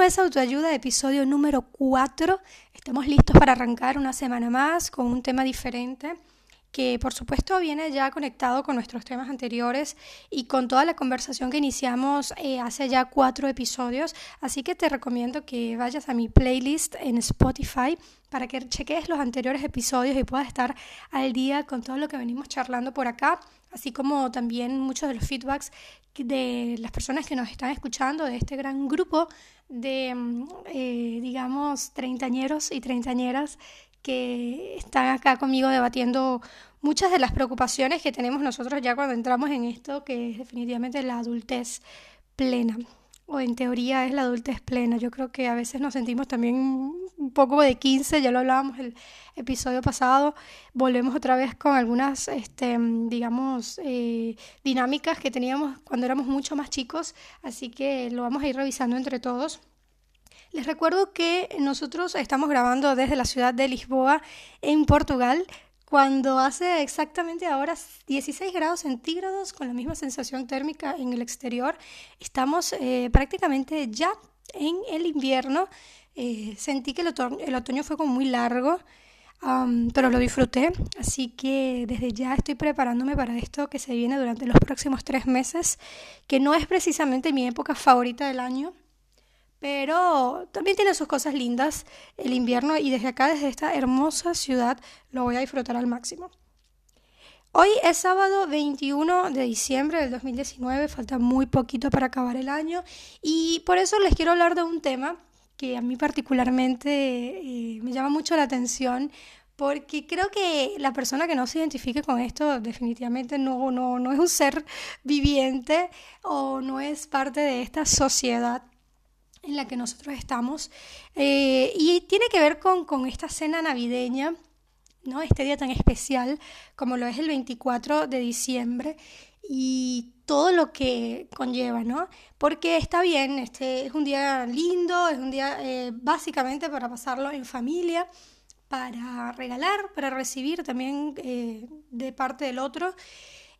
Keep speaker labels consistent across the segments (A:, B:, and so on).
A: no es autoayuda, episodio número 4. Estamos listos para arrancar una semana más con un tema diferente que por supuesto viene ya conectado con nuestros temas anteriores y con toda la conversación que iniciamos eh, hace ya cuatro episodios. Así que te recomiendo que vayas a mi playlist en Spotify para que cheques los anteriores episodios y puedas estar al día con todo lo que venimos charlando por acá, así como también muchos de los feedbacks de las personas que nos están escuchando, de este gran grupo de, mm, eh, digamos, treintañeros y treintañeras que están acá conmigo debatiendo muchas de las preocupaciones que tenemos nosotros ya cuando entramos en esto, que es definitivamente la adultez plena, o en teoría es la adultez plena. Yo creo que a veces nos sentimos también un poco de 15, ya lo hablábamos el episodio pasado, volvemos otra vez con algunas, este, digamos, eh, dinámicas que teníamos cuando éramos mucho más chicos, así que lo vamos a ir revisando entre todos. Les recuerdo que nosotros estamos grabando desde la ciudad de Lisboa, en Portugal, cuando hace exactamente ahora 16 grados centígrados con la misma sensación térmica en el exterior. Estamos eh, prácticamente ya en el invierno. Eh, sentí que el, otoño, fue como muy largo, pero lo disfruté. Así que desde ya estoy preparándome para esto que se viene durante los próximos tres meses, que no es precisamente mi época favorita del año pero también tiene sus cosas lindas el invierno y desde acá, desde esta hermosa ciudad, lo voy a disfrutar al máximo. Hoy es sábado 21 de diciembre del 2019, falta muy poquito para acabar el año y por eso les quiero hablar de un tema que a mí particularmente eh, me llama mucho la atención porque creo que la persona que no se identifique con esto definitivamente no, es un ser viviente o no es parte de esta sociedad en la que nosotros estamos. Eh, y tiene que ver con, con, esta cena navideña, ¿no? Este día tan especial como lo es el 24 de diciembre y todo lo que conlleva, ¿no? Porque está bien, este es un día lindo, es un día eh, básicamente para pasarlo en familia, para regalar, para recibir también eh, de parte del otro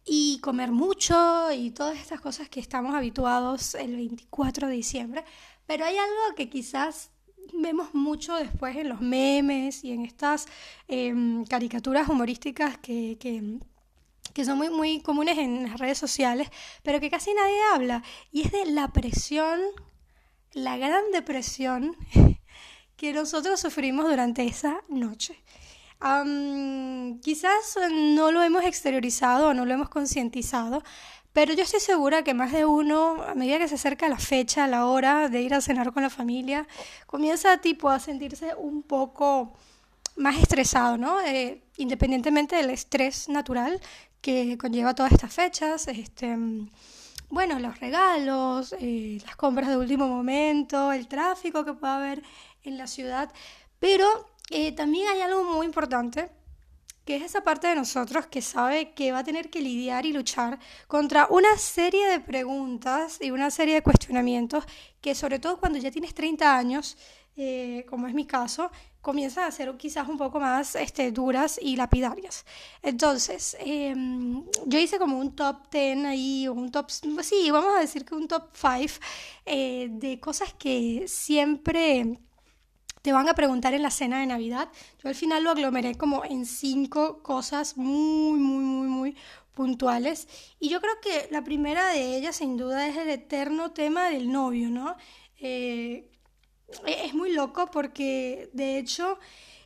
A: y comer mucho y todas estas cosas que estamos habituados el 24 de diciembre. Pero hay algo que quizás vemos mucho después en los memes y en estas em, caricaturas humorísticas que, que, son muy, muy comunes en las redes sociales, pero que casi nadie habla, y es de la presión, la gran depresión que nosotros sufrimos durante esa noche. quizás no lo hemos exteriorizado o no lo hemos concientizado, pero yo estoy segura que más de uno, a medida que se acerca la fecha, la hora de ir a cenar con la familia, comienza tipo a sentirse un poco más estresado, ¿no? Eh, independientemente del estrés natural que conlleva todas estas fechas, este, bueno, los regalos, eh, las compras de último momento, el tráfico que pueda haber en la ciudad, pero eh, también hay algo muy importante que es esa parte de nosotros que sabe que va a tener que lidiar y luchar contra una serie de preguntas y una serie de cuestionamientos que sobre todo cuando ya tienes 30 años, eh, como es mi caso, comienzan a ser quizás un poco más este, duras y lapidarias. Entonces, em, yo hice como un top 10 ahí, un top, sí, vamos a decir que un top 5 eh, de cosas que siempre te van a preguntar en la cena de Navidad. Yo al final lo aglomeré como en cinco cosas muy, muy, muy, muy puntuales. Y yo creo que la primera de ellas, sin duda, es el eterno tema del novio, ¿no? Eh, es muy loco porque, de hecho,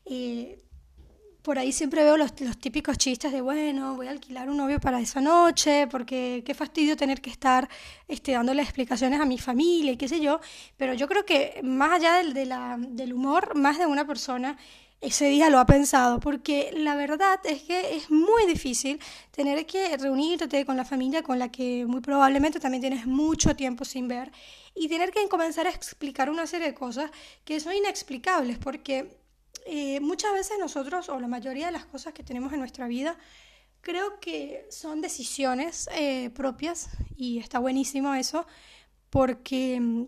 A: eh, por ahí siempre veo los, típicos chistes de, bueno, voy a alquilar un novio para esa noche, porque qué fastidio tener que estar este, dándole explicaciones a mi familia y qué sé yo. Pero yo creo que más allá del, del humor, más de una persona ese día lo ha pensado, porque la verdad es que es muy difícil tener que reunirte con la familia con la que muy probablemente también tienes mucho tiempo sin ver y tener que comenzar a explicar una serie de cosas que son inexplicables, porque eh, muchas veces nosotros, o la mayoría de las cosas que tenemos en nuestra vida, creo que son decisiones eh, propias y está buenísimo eso, porque, mm,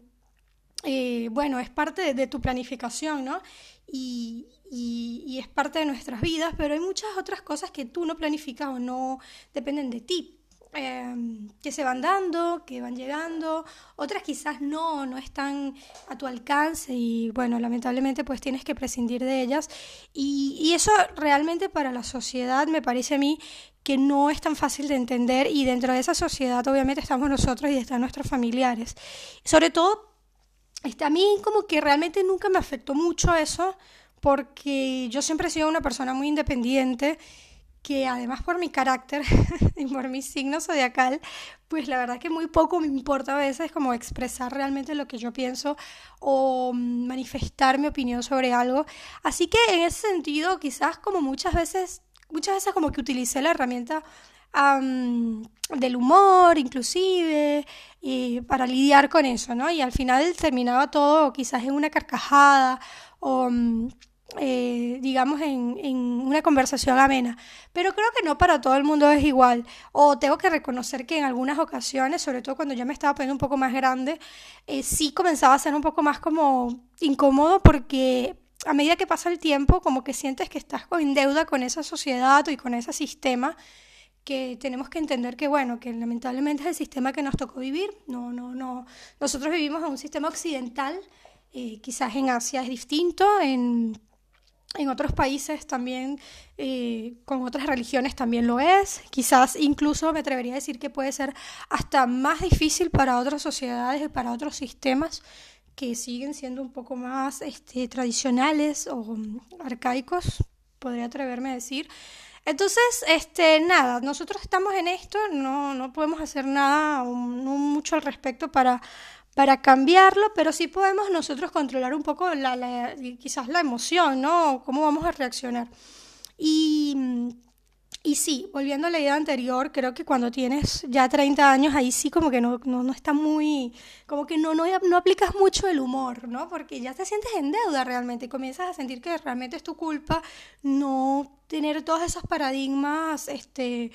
A: eh, bueno, es parte de, tu planificación, ¿no? Y, y, es parte de nuestras vidas, pero hay muchas otras cosas que tú no planificas o no dependen de ti. Em, que se van dando, que van llegando, otras quizás no, no están a tu alcance y bueno, lamentablemente pues tienes que prescindir de ellas y, y eso realmente para la sociedad me parece a mí que no es tan fácil de entender y dentro de esa sociedad obviamente estamos nosotros y están nuestros familiares. Sobre todo, este, a mí como que realmente nunca me afectó mucho eso porque yo siempre he sido una persona muy independiente que además por mi carácter y por mi signo zodiacal, pues la verdad que muy poco me importa a veces como expresar realmente lo que yo pienso o manifestar mi opinión sobre algo. Así que en ese sentido, quizás como muchas veces, muchas veces como que utilicé la herramienta del humor inclusive y para lidiar con eso, ¿no? Y al final terminaba todo quizás en una carcajada o eh, digamos, en, en, una conversación amena. Pero creo que no para todo el mundo es igual. O tengo que reconocer que en algunas ocasiones, sobre todo cuando ya me estaba poniendo un poco más grande, eh, sí comenzaba a ser un poco más como incómodo porque a medida que pasa el tiempo, como que sientes que estás en deuda con esa sociedad y con ese sistema que tenemos que entender que, bueno, que lamentablemente es el sistema que nos tocó vivir. No, no, no. Nosotros vivimos en un sistema occidental, eh, quizás en Asia es distinto, en en otros países también, eh, con otras religiones también lo es. Quizás incluso me atrevería a decir que puede ser hasta más difícil para otras sociedades y para otros sistemas que siguen siendo un poco más este, tradicionales o arcaicos, podría atreverme a decir. Entonces, este, nada, nosotros estamos en esto, no, no podemos hacer nada, no mucho al respecto para para cambiarlo, pero sí podemos nosotros controlar un poco la, quizás la emoción, ¿no? Cómo vamos a reaccionar. Y, y sí, volviendo a la idea anterior, creo que cuando tienes ya 30 años, ahí sí como que no, no, no está muy, como que no, no, no aplicas mucho el humor, ¿no? Porque ya te sientes en deuda realmente, comienzas a sentir que realmente es tu culpa no tener todos esos paradigmas, este...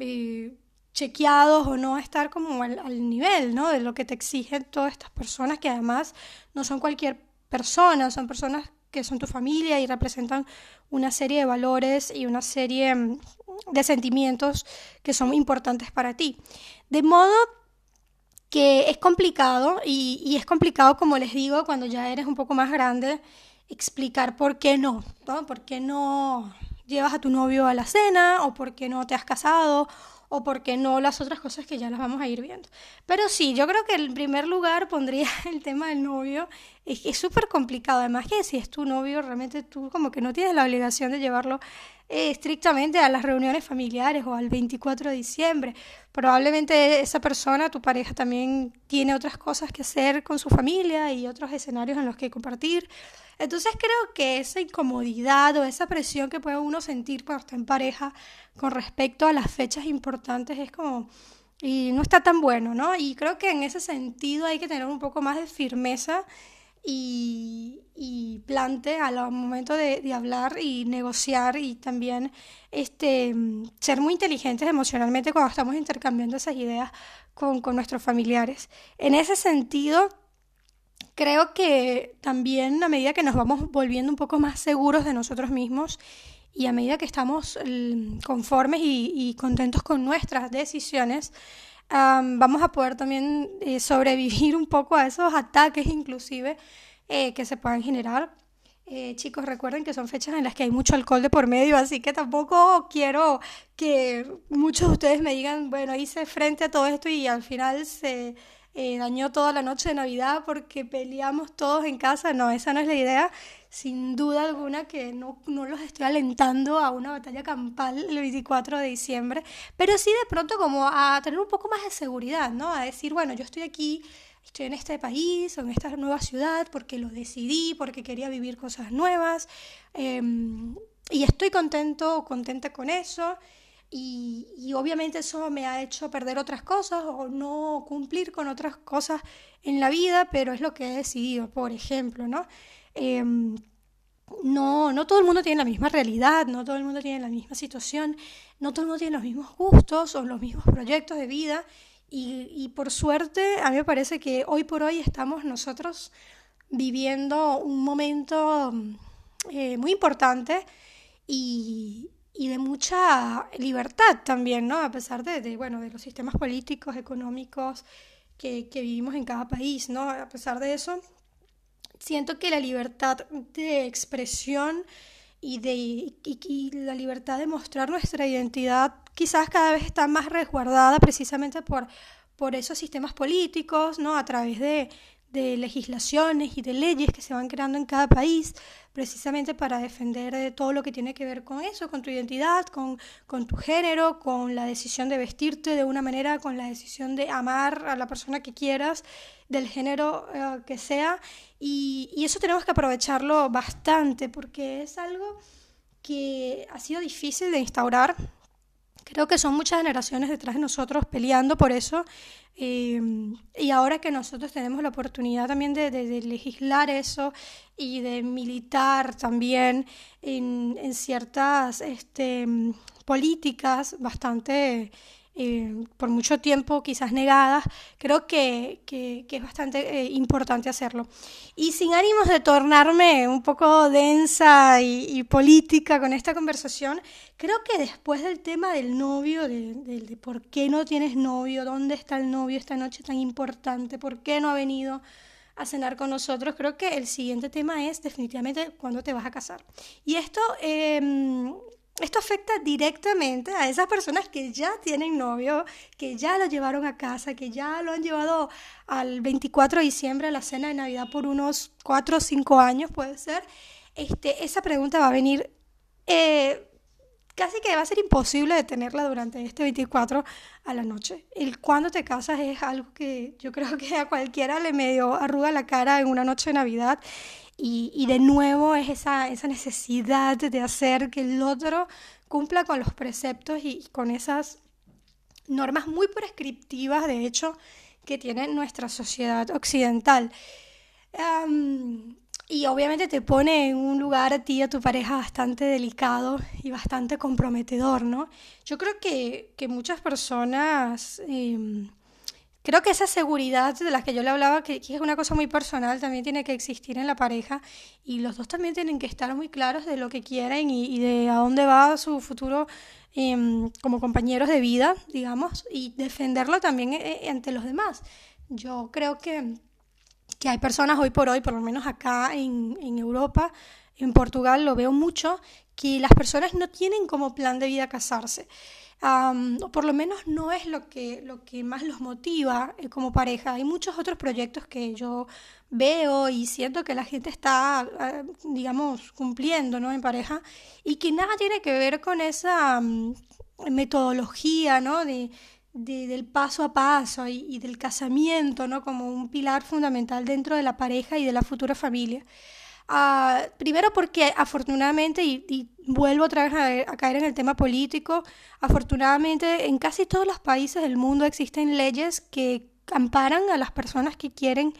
A: Eh, chequeados o no estar como al, nivel ¿no? de lo que te exigen todas estas personas que además no son cualquier persona, son personas que son tu familia y representan una serie de valores y una serie mm, de sentimientos que son importantes para ti. De modo que es complicado y, es complicado, como les digo, cuando ya eres un poco más grande, explicar por qué no, ¿no? ¿Por qué no llevas a tu novio a la cena o por qué no te has casado o porque no las otras cosas que ya las vamos a ir viendo. Pero sí, yo creo que en primer lugar pondría el tema del novio. Es que súper complicado, además que si es tu novio, realmente tú como que no tienes la obligación de llevarlo eh, estrictamente a las reuniones familiares o al 24 de diciembre. Probablemente esa persona, tu pareja, también tiene otras cosas que hacer con su familia y otros escenarios en los que compartir. Entonces creo que esa incomodidad o esa presión que puede uno sentir cuando está en pareja con respecto a las fechas importantes es como y no está tan bueno, ¿no? Y creo que en ese sentido hay que tener un poco más de firmeza y, y plante al momento de, de, hablar y negociar y también este, ser muy inteligentes emocionalmente cuando estamos intercambiando esas ideas con, con nuestros familiares. En ese sentido, creo que también a medida que nos vamos volviendo un poco más seguros de nosotros mismos y a medida que estamos mm, conformes y, contentos con nuestras decisiones, vamos a poder también eh, sobrevivir un poco a esos ataques inclusive eh, que se puedan generar. Eh, chicos, recuerden que son fechas en las que hay mucho alcohol de por medio, así que tampoco quiero que muchos de ustedes me digan, bueno, hice frente a todo esto y al final se eh, dañó toda la noche de Navidad porque peleamos todos en casa. No, esa no es la idea. Sin duda alguna que no, no los estoy alentando a una batalla campal el 24 de diciembre, pero sí de pronto como a tener un poco más de seguridad, ¿no? A decir, bueno, yo estoy aquí, estoy en este país o en esta nueva ciudad porque lo decidí, porque quería vivir cosas nuevas em, y estoy contento o contenta con eso y, obviamente eso me ha hecho perder otras cosas o no cumplir con otras cosas en la vida, pero es lo que he decidido, por ejemplo, ¿no? Em, no, no todo el mundo tiene la misma realidad, no todo el mundo tiene la misma situación, no todo el mundo tiene los mismos gustos o los mismos proyectos de vida y, y por suerte a mí me parece que hoy por hoy estamos nosotros viviendo un momento eh, muy importante y, y de mucha libertad también, ¿no? A pesar de, bueno, de los sistemas políticos, económicos que, que, vivimos en cada país, ¿no? A pesar de eso, siento que la libertad de expresión y, de, y, la libertad de mostrar nuestra identidad quizás cada vez está más resguardada precisamente por, por esos sistemas políticos, ¿no? A través de, de legislaciones y de leyes que se van creando en cada país, precisamente para defender eh, todo lo que tiene que ver con eso, con tu identidad, con, con, tu género, con la decisión de vestirte de una manera, con la decisión de amar a la persona que quieras, del género eh, que sea. Y, y eso tenemos que aprovecharlo bastante porque es algo que ha sido difícil de instaurar Creo que son muchas generaciones detrás de nosotros peleando por eso. Eh, y ahora que nosotros tenemos la oportunidad también de, legislar eso y de militar también en, en ciertas este, políticas bastante por mucho tiempo quizás negadas, creo que, que, es bastante eh, importante hacerlo. Y sin ánimos de tornarme un poco densa y, política con esta conversación, creo que después del tema del novio, de, de, por qué no tienes novio, dónde está el novio esta noche tan importante, por qué no ha venido a cenar con nosotros, creo que el siguiente tema es definitivamente cuándo te vas a casar. Y esto eh, esto afecta directamente a esas personas que ya tienen novio, que ya lo llevaron a casa, que ya lo han llevado al 24 de diciembre a la cena de Navidad por unos 4 o 5 años, puede ser. Este, esa pregunta va a venir, eh, casi que va a ser imposible de tenerla durante este 24 a la noche. El cuando te casas es algo que yo creo que a cualquiera le medio arruga la cara en una noche de Navidad y, de nuevo es esa, esa necesidad de hacer que el otro cumpla con los preceptos y, con esas normas muy prescriptivas, de hecho, que tiene nuestra sociedad occidental. y obviamente te pone en un lugar a ti y a tu pareja bastante delicado y bastante comprometedor, ¿no? Yo creo que, que muchas personas... Eh, Creo que esa seguridad de la que yo le hablaba, que, es una cosa muy personal, también tiene que existir en la pareja y los dos también tienen que estar muy claros de lo que quieren y, de a dónde va su futuro em, como compañeros de vida, digamos, y defenderlo también eh, eh, ante los demás. Yo creo que, que hay personas hoy por hoy, por lo menos acá en, en Europa, en Portugal lo veo mucho, que las personas no tienen como plan de vida casarse por lo menos no es lo que, lo que más los motiva eh, como pareja. Hay muchos otros proyectos que yo veo y siento que la gente está, ah, digamos, cumpliendo ¿no? en pareja y que nada tiene que ver con esa metodología ¿no? de, del paso a paso y, del casamiento ¿no? como un pilar fundamental dentro de la pareja y de la futura familia. Uh, primero porque afortunadamente, y, vuelvo otra vez a, caer en el tema político, afortunadamente en casi todos los países del mundo existen leyes que amparan a las personas que quieren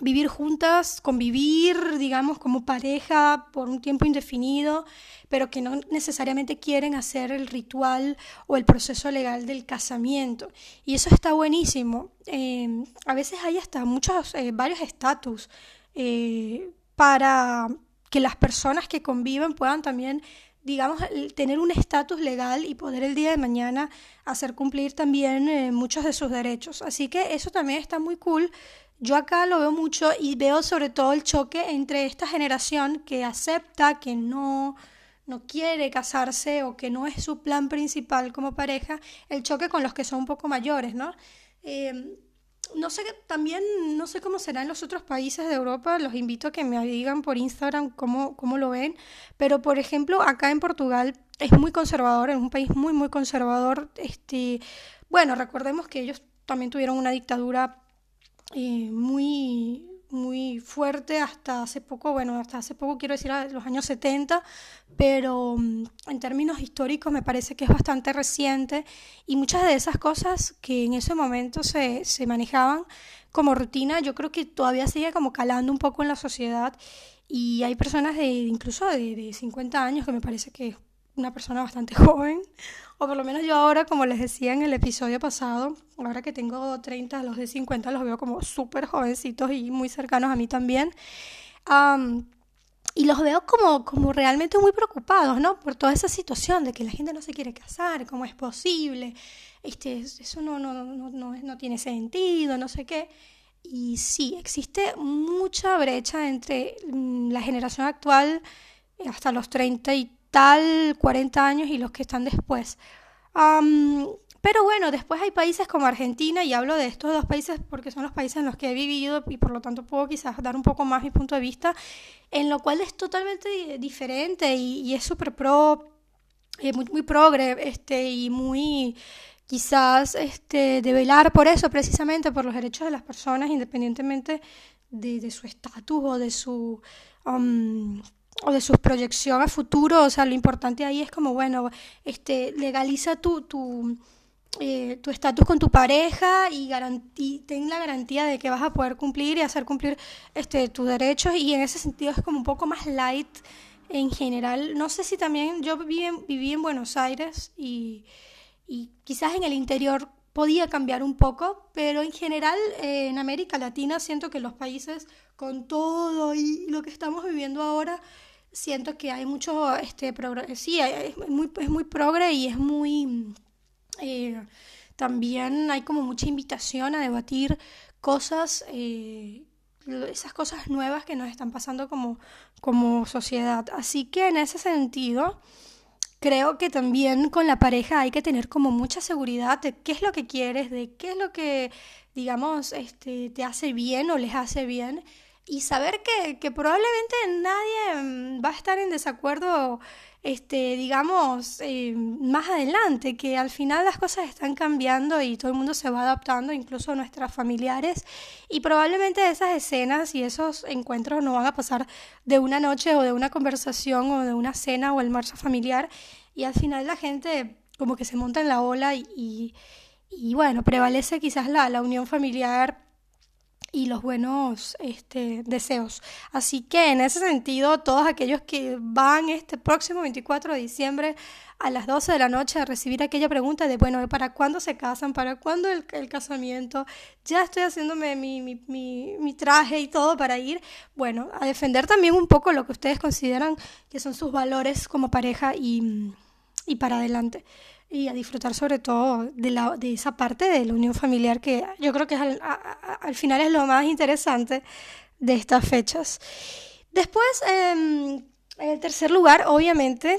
A: vivir juntas, convivir, digamos, como pareja por un tiempo indefinido, pero que no necesariamente quieren hacer el ritual o el proceso legal del casamiento. Y eso está buenísimo. Eh, a veces hay hasta muchos, eh, varios estatus eh, para que las personas que conviven puedan también, digamos, tener un estatus legal y poder el día de mañana hacer cumplir también eh, muchos de sus derechos. Así que eso también está muy cool. Yo acá lo veo mucho y veo sobre todo el choque entre esta generación que acepta que no, no quiere casarse o que no es su plan principal como pareja, el choque con los que son un poco mayores, ¿no? Eh, no sé, también no sé cómo será en los otros países de Europa, los invito a que me digan por Instagram cómo, cómo lo ven, pero por ejemplo acá en Portugal es muy conservador, es un país muy muy conservador, este, bueno, recordemos que ellos también tuvieron una dictadura eh, muy muy fuerte hasta hace poco, bueno, hasta hace poco quiero decir a los años 70, pero mm, en términos históricos me parece que es bastante reciente y muchas de esas cosas que en ese momento se, se manejaban como rutina, yo creo que todavía sigue como calando un poco en la sociedad y hay personas de incluso de, de 50 años que me parece que una persona bastante joven, o por lo menos yo ahora, como les decía en el episodio pasado, ahora que tengo 30, los de 50 los veo como súper jovencitos y muy cercanos a mí también. y los veo como, como realmente muy preocupados, ¿no? Por toda esa situación de que la gente no se quiere casar, cómo es posible, este, eso no, no, no, no, no tiene sentido, no sé qué. Y sí, existe mucha brecha entre mm, la generación actual eh, hasta los 30 y tal, 40 años y los que están después. pero bueno, después hay países como Argentina, y hablo de estos dos países porque son los países en los que he vivido y por lo tanto puedo quizás dar un poco más mi punto de vista, en lo cual es totalmente diferente y, es súper pro, eh, muy, muy progre este, y muy quizás este, de velar por eso, precisamente por los derechos de las personas, independientemente de, su estatus o de su um, o de su proyección a futuro. O sea, lo importante ahí es como, bueno, este, legaliza tu, tu eh, tu estatus con tu pareja y, y ten la garantía de que vas a poder cumplir y hacer cumplir este, tus derechos y en ese sentido es como un poco más light en general. No sé si también yo viví en, viví en Buenos Aires y y quizás en el interior podía cambiar un poco, pero en general eh, en América Latina siento que los países con todo y lo que estamos viviendo ahora, siento que hay mucho, este, sí, es muy, es muy progre y es muy, eh, también hay como mucha invitación a debatir cosas, eh, esas cosas nuevas que nos están pasando como, como sociedad. Así que en ese sentido, creo que también con la pareja hay que tener como mucha seguridad de qué es lo que quieres, de qué es lo que, digamos, este, te hace bien o les hace bien y saber que, probablemente nadie mm, va a estar en desacuerdo este, digamos, eh, más adelante, que al final las cosas están cambiando y todo el mundo se va adaptando, incluso nuestras familiares, y probablemente esas escenas y esos encuentros no van a pasar de una noche o de una conversación o de una cena o el marzo familiar, y al final la gente como que se monta en la ola y, bueno, prevalece quizás la, la unión familiar y los buenos este, deseos. Así que en ese sentido, todos aquellos que van este próximo 24 de diciembre a las 12 de la noche a recibir aquella pregunta de, bueno, ¿para cuándo se casan? ¿Para cuándo el, casamiento? Ya estoy haciéndome mi, mi, mi, mi, traje y todo para ir, bueno, a defender también un poco lo que ustedes consideran que son sus valores como pareja y, y para adelante y a disfrutar sobre todo de, la, de esa parte de la unión familiar que yo creo que al, al final es lo más interesante de estas fechas. Después, em, en el tercer lugar, obviamente,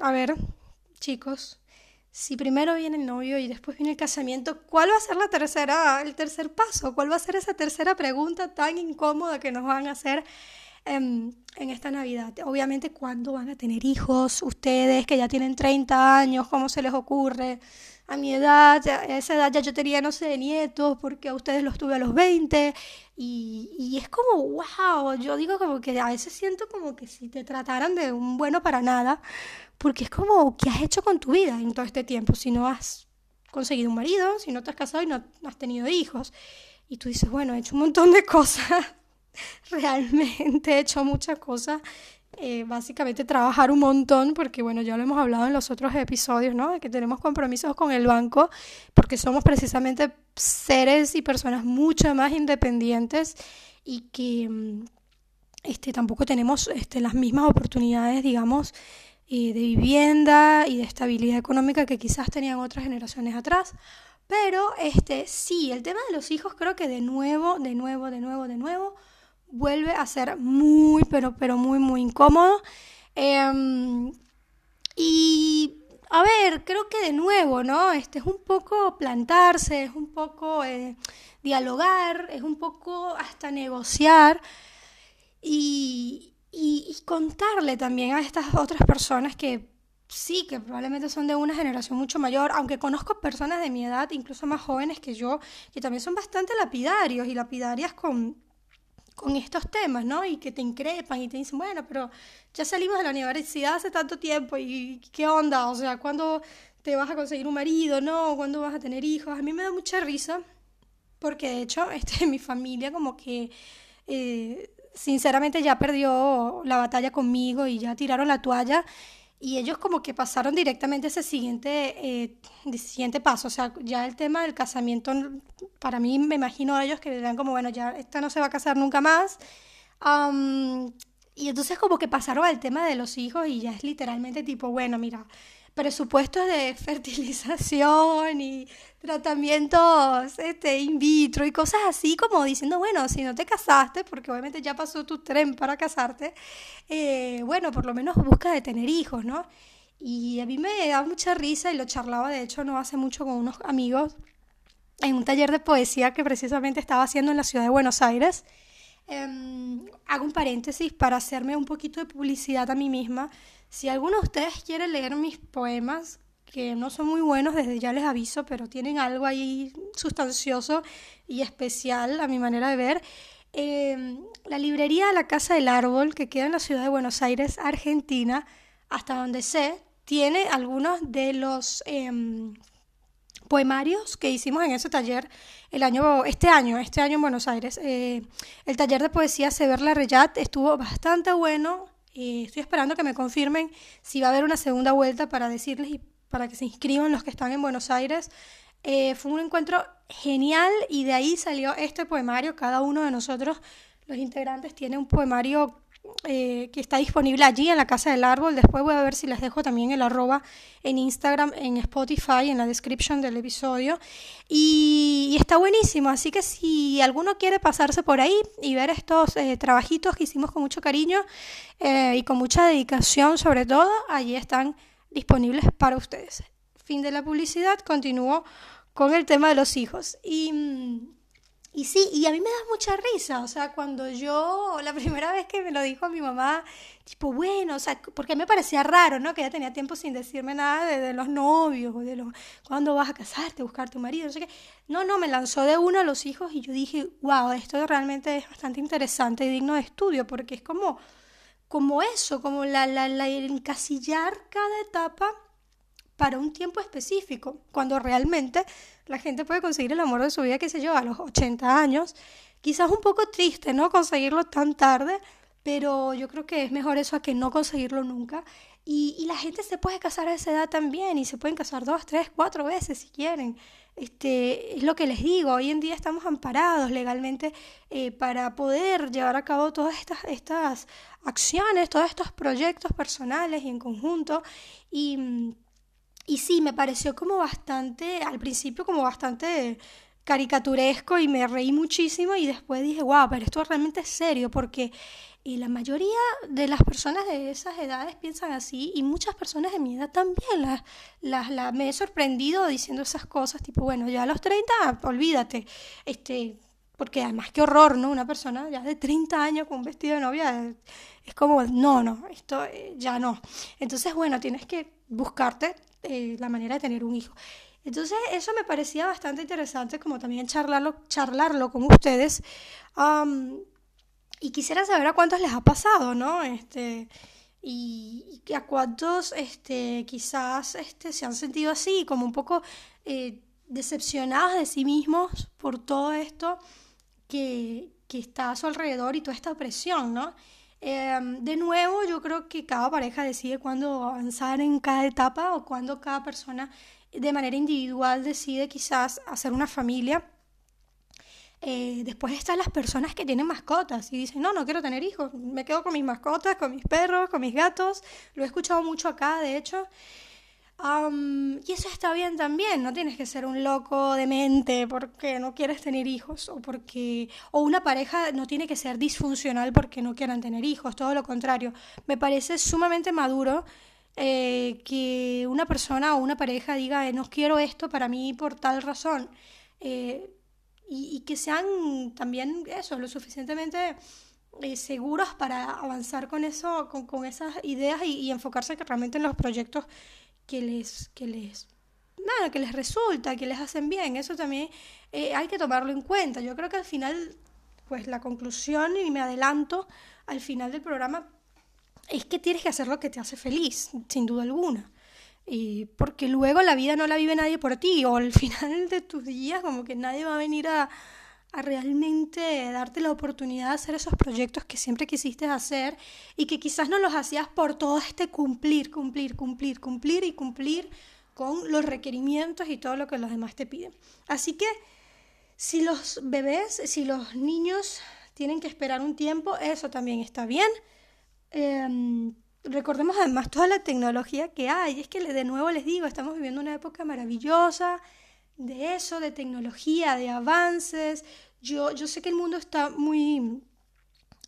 A: a ver, chicos, si primero viene el novio y después viene el casamiento, ¿cuál va a ser la tercera, el tercer paso? ¿Cuál va a ser esa tercera pregunta tan incómoda que nos van a hacer en, esta Navidad. Obviamente, ¿cuándo van a tener hijos? Ustedes que ya tienen 30 años, ¿cómo se les ocurre? A mi edad, a esa edad ya yo tenía, no sé, nietos, porque a ustedes los tuve a los 20. Y, y es como, wow, yo digo como que a veces siento como que si te trataran de un bueno para nada, porque es como, ¿qué has hecho con tu vida en todo este tiempo? Si no has conseguido un marido, si no te has casado y no has tenido hijos. Y tú dices, bueno, he hecho un montón de cosas realmente he hecho muchas cosas. Eh, básicamente trabajar un montón, porque bueno, ya lo hemos hablado en los otros episodios, ¿no? De que tenemos compromisos con el banco, porque somos precisamente seres y personas mucho más independientes y que mm, este, tampoco tenemos este, las mismas oportunidades, digamos, eh, de vivienda y de estabilidad económica que quizás tenían otras generaciones atrás. Pero este, sí, el tema de los hijos creo que de nuevo, de nuevo, de nuevo, de nuevo, vuelve a ser muy, pero, pero muy, muy incómodo. Em, y a ver, creo que de nuevo, ¿no? Este es un poco plantarse, es un poco eh, dialogar, es un poco hasta negociar y, y, contarle también a estas otras personas que sí, que probablemente son de una generación mucho mayor, aunque conozco personas de mi edad, incluso más jóvenes que yo, que también son bastante lapidarios y lapidarias con con estos temas, ¿no? Y que te increpan y te dicen, bueno, pero ya salimos de la universidad hace tanto tiempo y qué onda, o sea, ¿cuándo te vas a conseguir un marido, no? ¿Cuándo vas a tener hijos? A mí me da mucha risa porque de hecho este, mi familia como que eh, sinceramente ya perdió la batalla conmigo y ya tiraron la toalla y ellos como que pasaron directamente ese siguiente, eh, siguiente paso, o sea, ya el tema del casamiento, para mí me imagino a ellos que dirán como, bueno, ya esta no se va a casar nunca más. Y entonces como que pasaron al tema de los hijos y ya es literalmente tipo, bueno, mira, presupuestos de fertilización y tratamientos este, in vitro y cosas así como diciendo, bueno, si no te casaste, porque obviamente ya pasó tu tren para casarte, eh, bueno, por lo menos busca de tener hijos, ¿no? Y a mí me da mucha risa y lo charlaba de hecho no hace mucho con unos amigos en un taller de poesía que precisamente estaba haciendo en la ciudad de Buenos Aires. Em, hago un paréntesis para hacerme un poquito de publicidad a mí misma. Si alguno de ustedes quiere leer mis poemas, que no son muy buenos, desde ya les aviso, pero tienen algo ahí sustancioso y especial a mi manera de ver. Em, la librería La Casa del Árbol, que queda en la ciudad de Buenos Aires, Argentina, hasta donde sé, tiene algunos de los em, poemarios que hicimos en ese taller el año, este año, este año en Buenos Aires. Eh, el taller de poesía Sever La Reyat estuvo bastante bueno. estoy esperando que me confirmen si va a haber una segunda vuelta para decirles para que se inscriban los que están en Buenos Aires. Eh, fue un encuentro genial y de ahí salió este poemario. Cada uno de nosotros, los integrantes, tiene un poemario eh, que está disponible allí en la Casa del Árbol. Después voy a ver si les dejo también el arroba en Instagram, en Spotify, en la description del episodio. Y, está buenísimo, así que si alguno quiere pasarse por ahí y ver estos eh, trabajitos que hicimos con mucho cariño y con mucha dedicación sobre todo, allí están disponibles para ustedes. Fin de la publicidad, continúo con el tema de los hijos. Y y sí, y a mí me da mucha risa, o sea, cuando yo, la primera vez que me lo dijo mi mamá, tipo, bueno, o sea, porque me parecía raro, ¿no? Que ella tenía tiempo sin decirme nada de, los novios, o de los, cuándo vas a casarte, buscar tu marido, no sé qué. No, no, me lanzó de uno a los hijos y yo dije, wow, esto realmente es bastante interesante y digno de estudio, porque es como, como eso, como la, la, la encasillar cada etapa para un tiempo específico, cuando realmente la gente puede conseguir el amor de su vida, qué sé yo, a los 80 años. Quizás un poco triste, ¿no? Conseguirlo tan tarde, pero yo creo que es mejor eso a que no conseguirlo nunca. Y, la gente se puede casar a esa edad también y se pueden casar dos, tres, cuatro veces si quieren. Este, es lo que les digo, hoy en día estamos amparados legalmente eh, para poder llevar a cabo todas estas, estas acciones, todos estos proyectos personales y en conjunto. Y y sí, me pareció como bastante, al principio como bastante caricaturesco y me reí muchísimo y después dije, wow, pero esto realmente es serio porque y la mayoría de las personas de esas edades piensan así y muchas personas de mi edad también. Las, las, la, me he sorprendido diciendo esas cosas, tipo, bueno, ya a los 30, olvídate. Este, porque además qué horror, ¿no? Una persona ya de 30 años con un vestido de novia es como, no, no, esto eh, ya no. Entonces, bueno, tienes que buscarte eh, la manera de tener un hijo. Entonces eso me parecía bastante interesante como también charlarlo, charlarlo con ustedes. y quisiera saber a cuántos les ha pasado, ¿no? Este, y, a cuántos este, quizás este, se han sentido así, como un poco eh, decepcionados de sí mismos por todo esto que, que está a su alrededor y toda esta presión, ¿no? Em, de nuevo, yo creo que cada pareja decide cuándo avanzar en cada etapa o cuándo cada persona de manera individual decide quizás hacer una familia. Eh, después están las personas que tienen mascotas y dicen, no, no quiero tener hijos, me quedo con mis mascotas, con mis perros, con mis gatos. Lo he escuchado mucho acá, de hecho y eso está bien también, no tienes que ser un loco de mente porque no quieres tener hijos o porque o una pareja no tiene que ser disfuncional porque no quieran tener hijos, todo lo contrario. Me parece sumamente maduro eh, que una persona o una pareja diga no quiero esto para mí por tal razón eh, y, que sean también eso lo suficientemente eh, seguros para avanzar con eso, con, esas ideas y, y enfocarse realmente en los proyectos que les, que les, nada, que les resulta, que les hacen bien. Eso también eh, hay que tomarlo en cuenta. Yo creo que al final, pues la conclusión, y me adelanto al final del programa, es que tienes que hacer lo que te hace feliz, sin duda alguna. Y porque luego la vida no la vive nadie por ti, o al final de tus días, como que nadie va a venir a, a realmente darte la oportunidad de hacer esos proyectos que siempre quisiste hacer y que quizás no los hacías por todo este cumplir, cumplir, cumplir, cumplir y cumplir con los requerimientos y todo lo que los demás te piden. Así que si los bebés, si los niños tienen que esperar un tiempo, eso también está bien, em, recordemos además toda la tecnología que hay. Es que de nuevo les digo, estamos viviendo una época maravillosa de eso, de tecnología, de avances. Yo, yo sé que el mundo está muy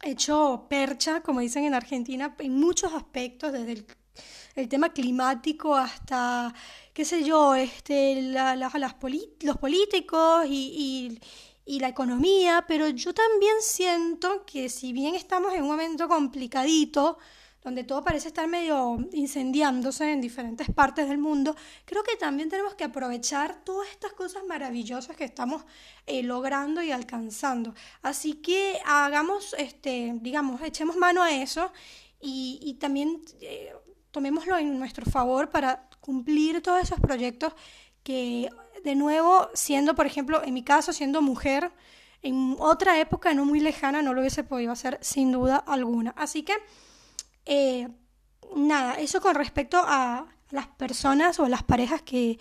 A: hecho percha, como dicen en Argentina, en muchos aspectos, desde el, tema climático hasta, qué sé yo, este, las los políticos y, y, la economía, pero yo también siento que si bien estamos en un momento complicadito, donde todo parece estar medio incendiándose en diferentes partes del mundo, creo que también tenemos que aprovechar todas estas cosas maravillosas que estamos eh, logrando y alcanzando. Así que hagamos, este, digamos, echemos mano a eso y, también eh, tomémoslo en nuestro favor para cumplir todos esos proyectos que, de nuevo, siendo, por ejemplo, en mi caso, siendo mujer, en otra época no muy lejana no lo hubiese podido hacer sin duda alguna. Así que eh, nada, eso con respecto a las personas o las parejas que,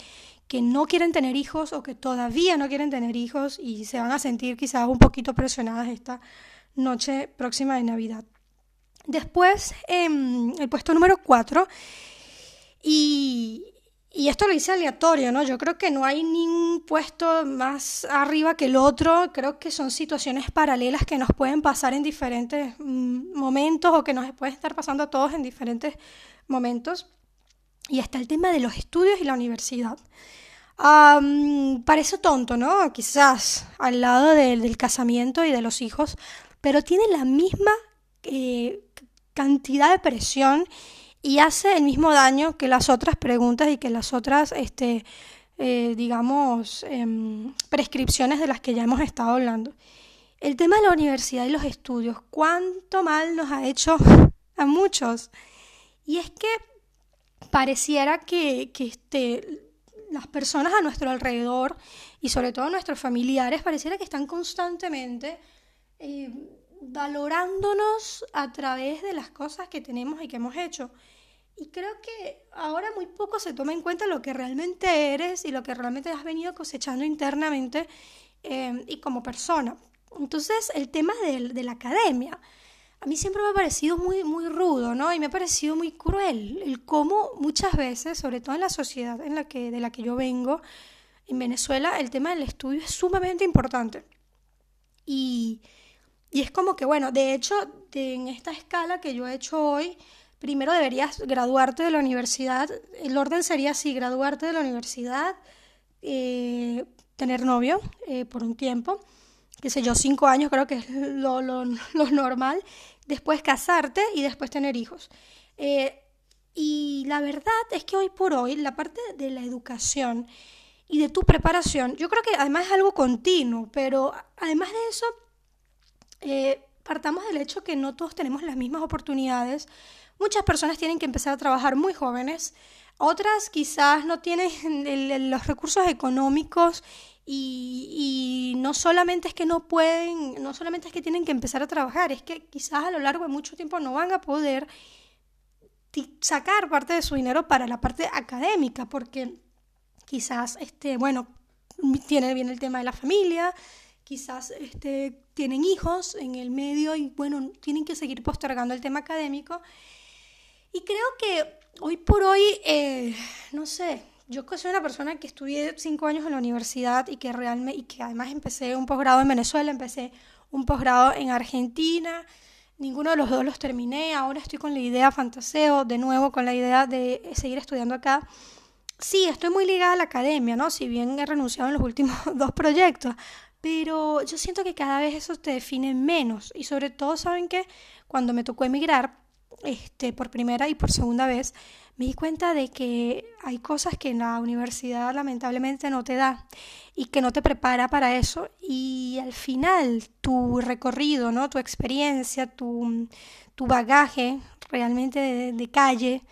A: que no quieren tener hijos o que todavía no quieren tener hijos y se van a sentir quizás un poquito presionadas esta noche próxima de Navidad. Después, em, el puesto número 4, y, y esto lo hice aleatorio, ¿no? Yo creo que no hay ningún puesto más arriba que el otro. Creo que son situaciones paralelas que nos pueden pasar en diferentes mm, momentos o que nos pueden estar pasando a todos en diferentes momentos. Y está el tema de los estudios y la universidad. parece tonto, ¿no? Quizás al lado del casamiento y de los hijos, pero tiene la misma eh, cantidad de presión y hace el mismo daño que las otras preguntas y que las otras, este, eh, digamos, em, prescripciones de las que ya hemos estado hablando. El tema de la universidad y los estudios, cuánto mal nos ha hecho a muchos. Y es que pareciera que, que este, las personas a nuestro alrededor y sobre todo nuestros familiares, pareciera que están constantemente eh, valorándonos a través de las cosas que tenemos y que hemos hecho. Y creo que ahora muy poco se toma en cuenta lo que realmente eres y lo que realmente has venido cosechando internamente eh, y como persona. Entonces, el tema de, de, la academia, a mí siempre me ha parecido muy, muy rudo, ¿no? Y me ha parecido muy cruel el cómo muchas veces, sobre todo en la sociedad en la que, de la que yo vengo, en Venezuela, el tema del estudio es sumamente importante. Y y es como que, bueno, de hecho, en esta escala que yo he hecho hoy, primero deberías graduarte de la universidad. El orden sería así, graduarte de la universidad, eh, tener novio eh, por un tiempo, qué sé yo, cinco años creo que es lo, lo, normal, después casarte y después tener hijos. Eh, y la verdad es que hoy por hoy la parte de la educación y de tu preparación, yo creo que además es algo continuo, pero además de eso eh, partamos del hecho que no todos tenemos las mismas oportunidades. Muchas personas tienen que empezar a trabajar muy jóvenes, otras quizás no tienen los recursos económicos y, no solamente es que no pueden, no solamente es que tienen que empezar a trabajar, es que quizás a lo largo de mucho tiempo no van a poder sacar parte de su dinero para la parte académica, porque quizás, este, bueno, tiene bien el tema de la familia, quizás este, tienen hijos en el medio y bueno, tienen que seguir postergando el tema académico. Y creo que hoy por hoy, eh, no sé, yo soy una persona que estudié cinco años en la universidad y que realmente, y que además empecé un posgrado en Venezuela, empecé un posgrado en Argentina, ninguno de los dos los terminé, ahora estoy con la idea fantaseo, de nuevo con la idea de seguir estudiando acá. Sí, estoy muy ligada a la academia, ¿no? Si bien he renunciado en los últimos dos proyectos, pero yo siento que cada vez eso te define menos. Y sobre todo saben que cuando me tocó emigrar este, por primera y por segunda vez, me di cuenta de que hay cosas que en la universidad lamentablemente no te da y que no te prepara para eso. Y al final tu recorrido, ¿no? tu experiencia, tu, tu bagaje realmente de, de calle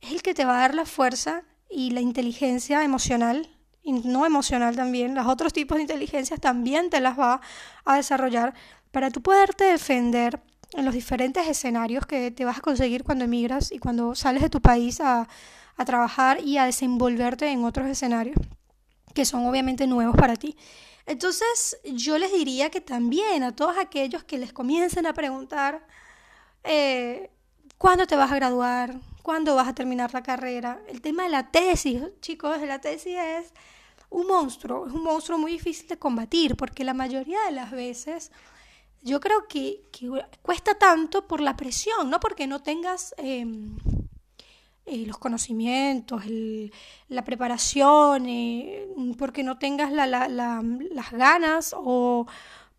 A: es el que te va a dar la fuerza y la inteligencia emocional no emocional también, los otros tipos de inteligencias también te las va a desarrollar para tú poderte defender en los diferentes escenarios que te vas a conseguir cuando emigras y cuando sales de tu país a, a trabajar y a desenvolverte en otros escenarios que son obviamente nuevos para ti. Entonces yo les diría que también a todos aquellos que les comiencen a preguntar, eh, ¿cuándo te vas a graduar? ¿Cuándo vas a terminar la carrera? El tema de la tesis, chicos, la tesis es un monstruo, es un monstruo muy difícil de combatir porque la mayoría de las veces yo creo que, cuesta tanto por la presión, no porque no tengas em, eh, los conocimientos, la preparación, eh, porque no tengas las ganas o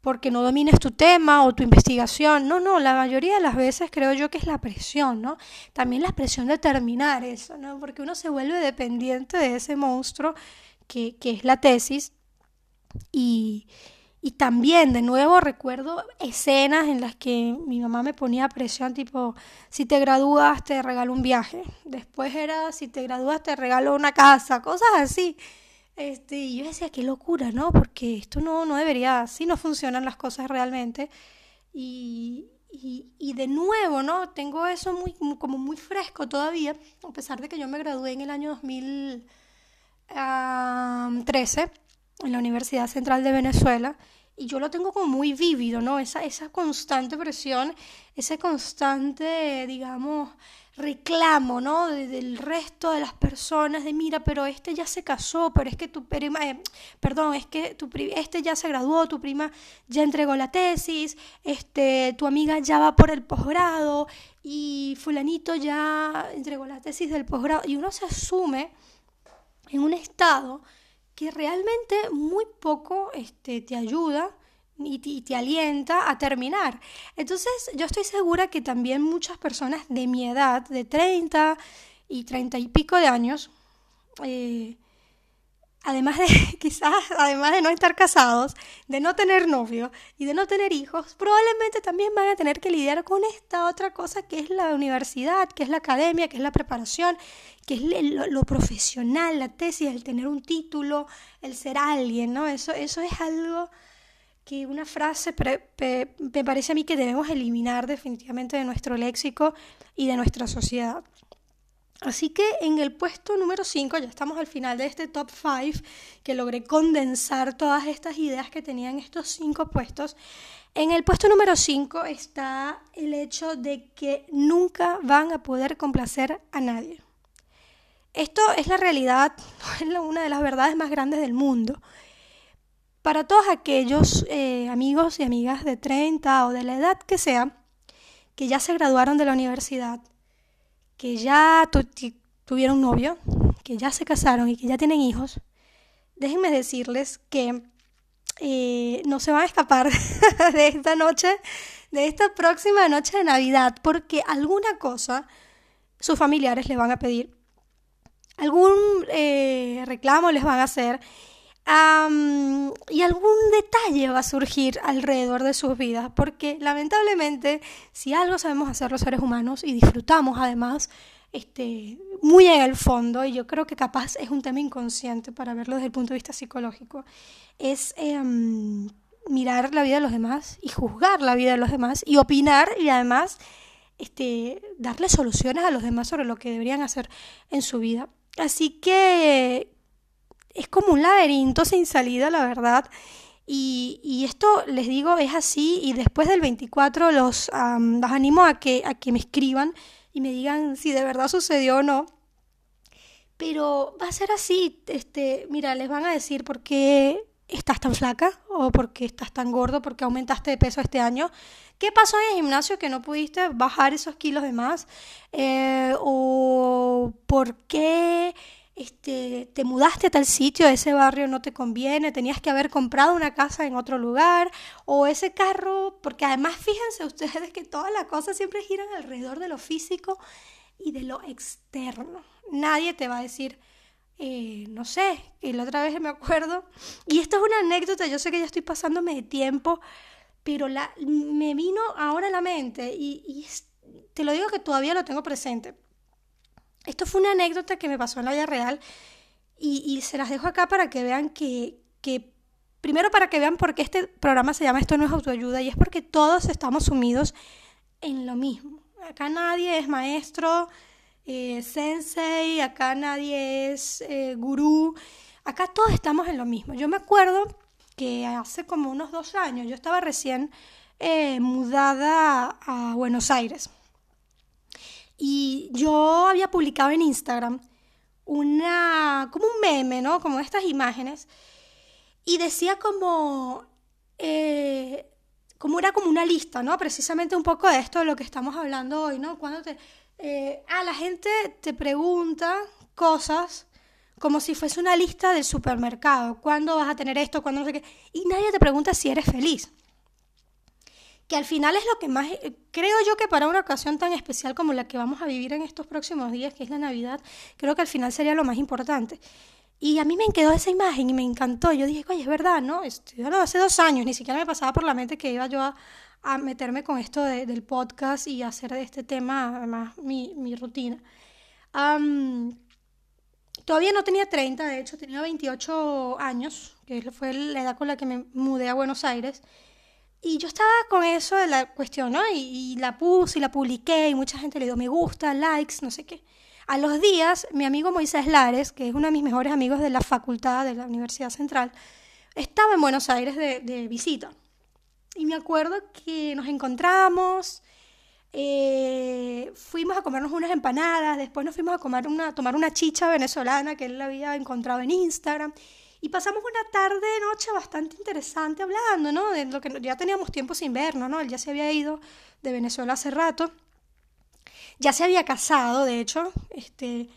A: porque no domines tu tema o tu investigación. No, no, la mayoría de las veces creo yo que es la presión, ¿no? También la presión de terminar eso, ¿no? Porque uno se vuelve dependiente de ese monstruo que, que es la tesis y, y también, de nuevo, recuerdo escenas en las que mi mamá me ponía presión, tipo, si te gradúas te regalo un viaje. Después era, si te gradúas te regalo una casa, cosas así. Este, y yo decía, qué locura, ¿no? Porque esto no, no debería, así no funcionan las cosas realmente. Y, y, de nuevo, ¿no? Tengo eso muy, como muy fresco todavía, a pesar de que yo me gradué en el año 2013 en la Universidad Central de Venezuela y yo lo tengo como muy vívido, ¿no? Esa, esa constante presión, ese constante, digamos, reclamo, ¿no? del resto de las personas, de mira, pero este ya se casó, pero es que tu prima, eh, perdón, es que tu, este ya se graduó, tu prima ya entregó la tesis, este, tu amiga ya va por el posgrado y fulanito ya entregó la tesis del posgrado y uno se asume en un estado que realmente muy poco este, te ayuda y te, y te, alienta a terminar. Entonces yo estoy segura que también muchas personas de mi edad, de 30 y 30 y pico de años, eh, además de quizás, además de no estar casados, de no tener novio y de no tener hijos, probablemente también van a tener que lidiar con esta otra cosa que es la universidad, que es la academia, que es la preparación, que es lo, profesional, la tesis, el tener un título, el ser alguien, ¿no? Eso, eso es algo que una frase me parece a mí que debemos eliminar definitivamente de nuestro léxico y de nuestra sociedad. Así que en el puesto número 5, ya estamos al final de este top 5, que logré condensar todas estas ideas que tenían estos cinco puestos. En el puesto número 5 está el hecho de que nunca van a poder complacer a nadie. Esto es la realidad, es una de las verdades más grandes del mundo. Para todos aquellos eh, amigos y amigas de 30 o de la edad que sea, que ya se graduaron de la universidad, que ya tuvieron novio, que ya se casaron y que ya tienen hijos, déjenme decirles que eh, no se van a escapar de esta noche, de esta próxima noche de Navidad, porque alguna cosa sus familiares les van a pedir, algún eh, reclamo les van a hacer y algún detalle va a surgir alrededor de sus vidas, porque lamentablemente si algo sabemos hacer los seres humanos y disfrutamos además, este, muy en el fondo, y yo creo que capaz es un tema inconsciente para verlo desde el punto de vista psicológico, es em, mirar la vida de los demás y juzgar la vida de los demás y opinar y además este, darle soluciones a los demás sobre lo que deberían hacer en su vida. Así que es como un laberinto sin salida, la verdad. Y, esto les digo es así y después del 24 los, los animo a que, a que me escriban y me digan si de verdad sucedió o no. Pero va a ser así, este, mira, les van a decir por qué estás tan flaca o por qué estás tan gordo, porque aumentaste de peso este año. ¿Qué pasó en el gimnasio que no pudiste bajar esos kilos de más? Eh, ¿O por qué este, te mudaste a tal sitio, ese barrio no te conviene, tenías que haber comprado una casa en otro lugar, o ese carro, porque además fíjense ustedes que todas las cosas siempre giran alrededor de lo físico y de lo externo. Nadie te va a decir, eh, no sé, y la otra vez me acuerdo, y esto es una anécdota, yo sé que ya estoy pasándome de tiempo, pero me vino ahora a la mente y, y te lo digo que todavía lo tengo presente esto fue una anécdota que me pasó en la vida real y, se las dejo acá para que vean que, primero para que vean por qué este programa se llama Esto no es autoayuda y es porque todos estamos sumidos en lo mismo. Acá nadie es maestro, eh, sensei, acá nadie es eh, gurú, acá todos estamos en lo mismo. Yo me acuerdo que hace como unos dos años yo estaba recién eh, mudada a Buenos Aires. Y yo había publicado en Instagram una, como un meme, ¿no? Como estas imágenes. Y decía como, eh, como era como una lista, ¿no? Precisamente un poco de esto de lo que estamos hablando hoy, ¿no? Cuando te, eh, ah, la gente te pregunta cosas como si fuese una lista del supermercado. ¿Cuándo vas a tener esto? ¿Cuándo no sé qué? Y nadie te pregunta si eres feliz. Que al final es lo que más, eh, creo yo que para una ocasión tan especial como la que vamos a vivir en estos próximos días, que es la Navidad, creo que al final sería lo más importante. Y a mí me quedó esa imagen y me encantó. Yo dije, oye, es verdad, ¿no? No, hace dos años ni siquiera me pasaba por la mente que iba yo a, meterme con esto del podcast y hacer de este tema además mi, mi rutina. todavía no tenía 30, de hecho tenía 28 años, que fue la edad con la que me mudé a Buenos Aires. Y yo estaba con eso de la cuestión, ¿no? Y, la puse y la publiqué y mucha gente le dio me gusta, likes, no sé qué. A los días, mi amigo Moisés Lares, que es uno de mis mejores amigos de la facultad de la Universidad Central, estaba en Buenos Aires de, de visita. Y me acuerdo que nos encontramos, eh, fuimos a comernos unas empanadas, después nos fuimos a comer una, tomar una chicha venezolana que él había encontrado en Instagram. Y pasamos una tarde, noche bastante interesante hablando, ¿no? De lo que ya teníamos tiempo sin vernos, ¿no? Él ya se había ido de Venezuela hace rato ya se había casado, de hecho, este,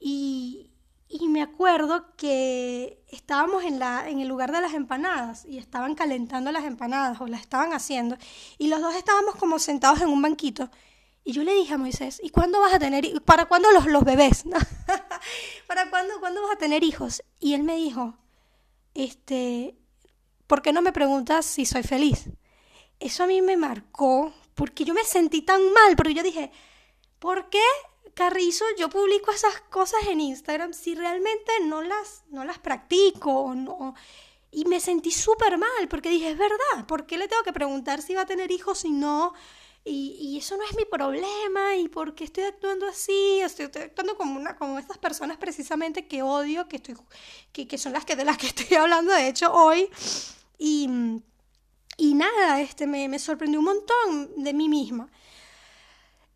A: y, y me acuerdo que estábamos en, la, en el lugar de las empanadas y estaban calentando las empanadas o las estaban haciendo y los dos estábamos como sentados en un banquito. Y yo le dije a Moisés, ¿y cuándo vas a tener, para cuándo los, los bebés? ¿Para cuándo, cuándo vas a tener hijos? Y él me dijo, este, ¿por qué no me preguntas si soy feliz? Eso a mí me marcó porque yo me sentí tan mal, porque yo dije, ¿Por qué, Carrizo, yo publico esas cosas en Instagram si realmente no las, no las practico no? Y me sentí súper mal porque dije, es verdad, ¿por qué le tengo que preguntar si va a tener hijos si no? Y, eso no es mi problema, y por qué estoy actuando así, estoy, actuando como una, como estas personas precisamente que odio, que estoy, que son las que de las que estoy hablando de hecho hoy. Y, y nada, este me, me sorprendió un montón de mí misma.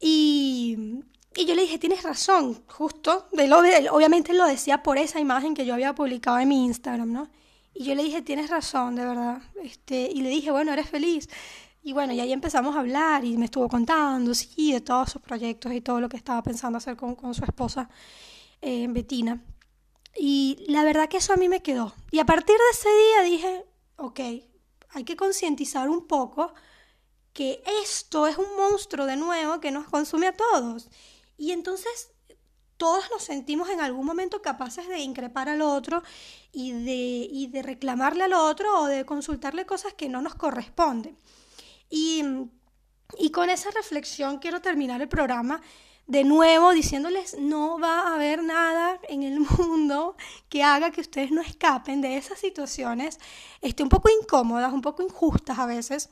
A: Y, y yo le dije, tienes razón, justo, de lo, obviamente lo decía por esa imagen que yo había publicado en mi Instagram, ¿no? Y yo le dije, tienes razón, de verdad. Este, y le dije, bueno, eres feliz. Y bueno, y ahí empezamos a hablar y me estuvo contando, sí, de todos sus proyectos y todo lo que estaba pensando hacer con, con su esposa, eh, Betina. Y la verdad que eso a mí me quedó. Y a partir de ese día dije, ok, hay que concientizar un poco que esto es un monstruo de nuevo que nos consume a todos. Y entonces todos nos sentimos en algún momento capaces de increpar al otro y de, y de reclamarle al otro o de consultarle cosas que no nos corresponden. Y, con esa reflexión quiero terminar el programa de nuevo diciéndoles no va a haber nada en el mundo que haga que ustedes no escapen de esas situaciones este, un poco incómodas, un poco injustas a veces,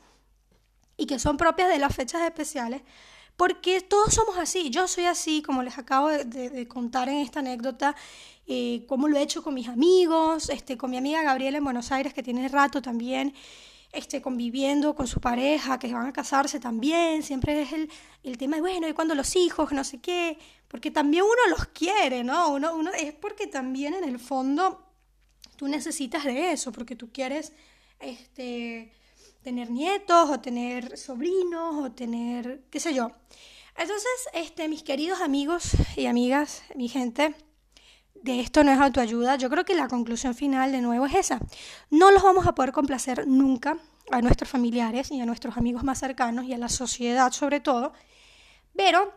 A: y que son propias de las fechas especiales, porque todos somos así. Yo soy así, como les acabo de, contar en esta anécdota, eh, como lo he hecho con mis amigos, este, con mi amiga Gabriela en Buenos Aires, que tiene rato también. Este, conviviendo con su pareja, que van a casarse también, siempre es el, el tema de, bueno, y cuando los hijos, no sé qué, porque también uno los quiere, ¿no? Uno, uno, es porque también en el fondo tú necesitas de eso, porque tú quieres, este, tener nietos o tener sobrinos o tener, qué sé yo. Entonces, este, mis queridos amigos y amigas, mi gente, de esto no es autoayuda, yo creo que la conclusión final de nuevo es esa. No los vamos a poder complacer nunca a nuestros familiares y a nuestros amigos más cercanos y a la sociedad sobre todo, pero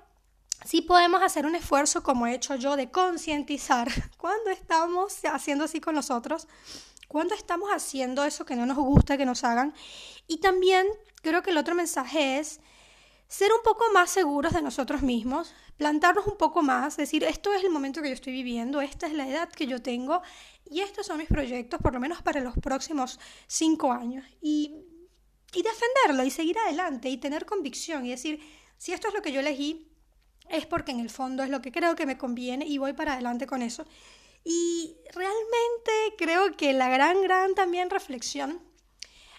A: sí podemos hacer un esfuerzo como he hecho yo de concientizar cuando estamos haciendo así con nosotros cuando estamos haciendo eso que no nos gusta que nos hagan. Y también creo que el otro mensaje es ser un poco más seguros de nosotros mismos, plantarnos un poco más, decir, esto es el momento que yo estoy viviendo, esta es la edad que yo tengo y estos son mis proyectos, por lo menos para los próximos cinco años. Y, y defenderlo y seguir adelante y tener convicción y decir, si esto es lo que yo elegí, es porque en el fondo es lo que creo que me conviene y voy para adelante con eso. Y realmente creo que la gran, gran también reflexión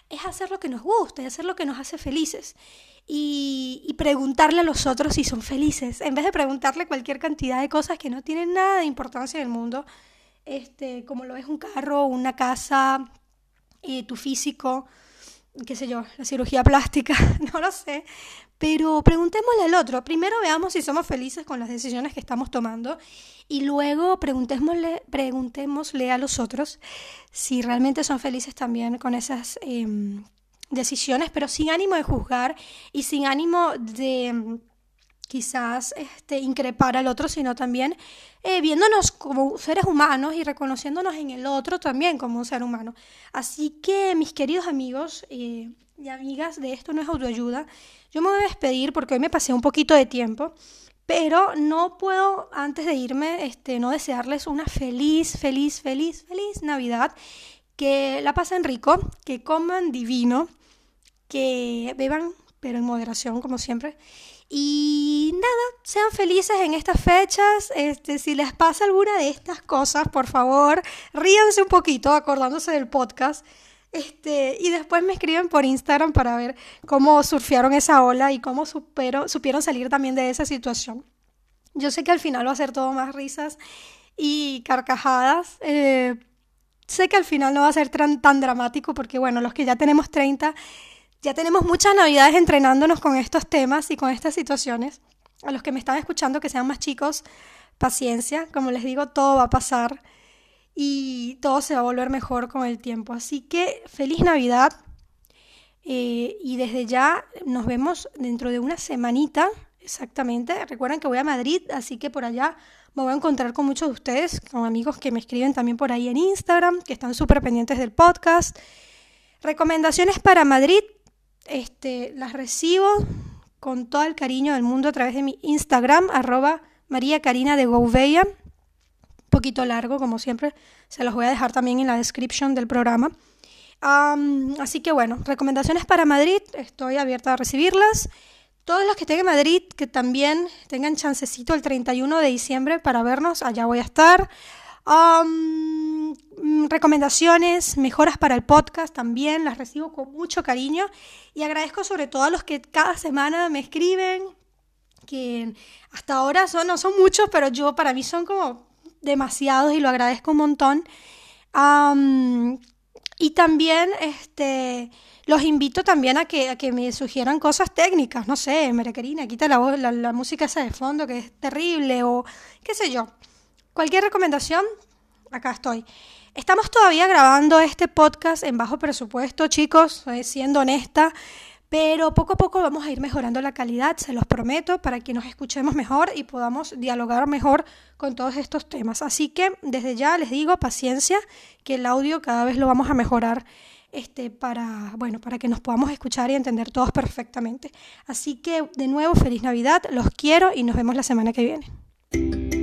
A: es hacer lo que nos gusta, es hacer lo que nos hace felices. Y, preguntarle a los otros si son felices, en vez de preguntarle cualquier cantidad de cosas que no tienen nada de importancia en el mundo, este, como lo es un carro, una casa, eh, tu físico, qué sé yo, la cirugía plástica, no lo sé, pero preguntémosle al otro. Primero veamos si somos felices con las decisiones que estamos tomando y luego preguntémosle, preguntémosle a los otros si realmente son felices también con esas em, decisiones, pero sin ánimo de juzgar y sin ánimo de em, quizás este, increpar al otro, sino también eh, viéndonos como seres humanos y reconociéndonos en el otro también como un ser humano. Así que mis queridos amigos eh, y amigas de esto no es autoayuda, yo me voy a despedir porque hoy me pasé un poquito de tiempo, pero no puedo antes de irme este, no desearles una feliz, feliz, feliz, feliz Navidad, que la pasen rico, que coman divino, que beban, pero en moderación como siempre y nada, sean felices en estas fechas. Este, si les pasa alguna de estas cosas, por favor, ríanse un poquito acordándose del podcast. Este, y después me escriben por Instagram para ver cómo surfearon esa ola y cómo supieron salir también de esa situación. Yo sé que al final va a ser todo más risas y carcajadas. Eh, sé que al final no va a ser tan, tan dramático porque, bueno, los que ya tenemos 30 ya tenemos muchas navidades entrenándonos con estos temas y con estas situaciones. A los que me están escuchando, que sean más chicos, paciencia. Como les digo, todo va a pasar y todo se va a volver mejor con el tiempo. Así que feliz Navidad. Eh, y desde ya nos vemos dentro de una semanita, exactamente. Recuerden que voy a Madrid, así que por allá me voy a encontrar con muchos de ustedes, con amigos que me escriben también por ahí en Instagram, que están súper pendientes del podcast. Recomendaciones para Madrid. Este, las recibo con todo el cariño del mundo a través de mi Instagram, arroba María Karina de Gouveia. Un poquito largo, como siempre. Se los voy a dejar también en la descripción del programa. así que bueno, recomendaciones para Madrid. Estoy abierta a recibirlas. Todos los que estén en Madrid, que también tengan chancecito el 31 de diciembre para vernos, allá voy a estar. Mm, recomendaciones, mejoras para el podcast también, las recibo con mucho cariño y agradezco sobre todo a los que cada semana me escriben, que hasta ahora son, no son muchos, pero yo para mí son como demasiados y lo agradezco un montón. Y también este, los invito también a que, a que me sugieran cosas técnicas, no sé, Merequerina, quita la, voz, la, música esa de fondo que es terrible o qué sé yo. Cualquier recomendación, acá estoy. Estamos todavía grabando este podcast en bajo presupuesto, chicos, eh, siendo honesta, pero poco a poco vamos a ir mejorando la calidad, se los prometo, para que nos escuchemos mejor y podamos dialogar mejor con todos estos temas. Así que desde ya les digo paciencia, que el audio cada vez lo vamos a mejorar este, para, bueno, para que nos podamos escuchar y entender todos perfectamente. Así que de nuevo, feliz Navidad, los quiero y nos vemos la semana que viene.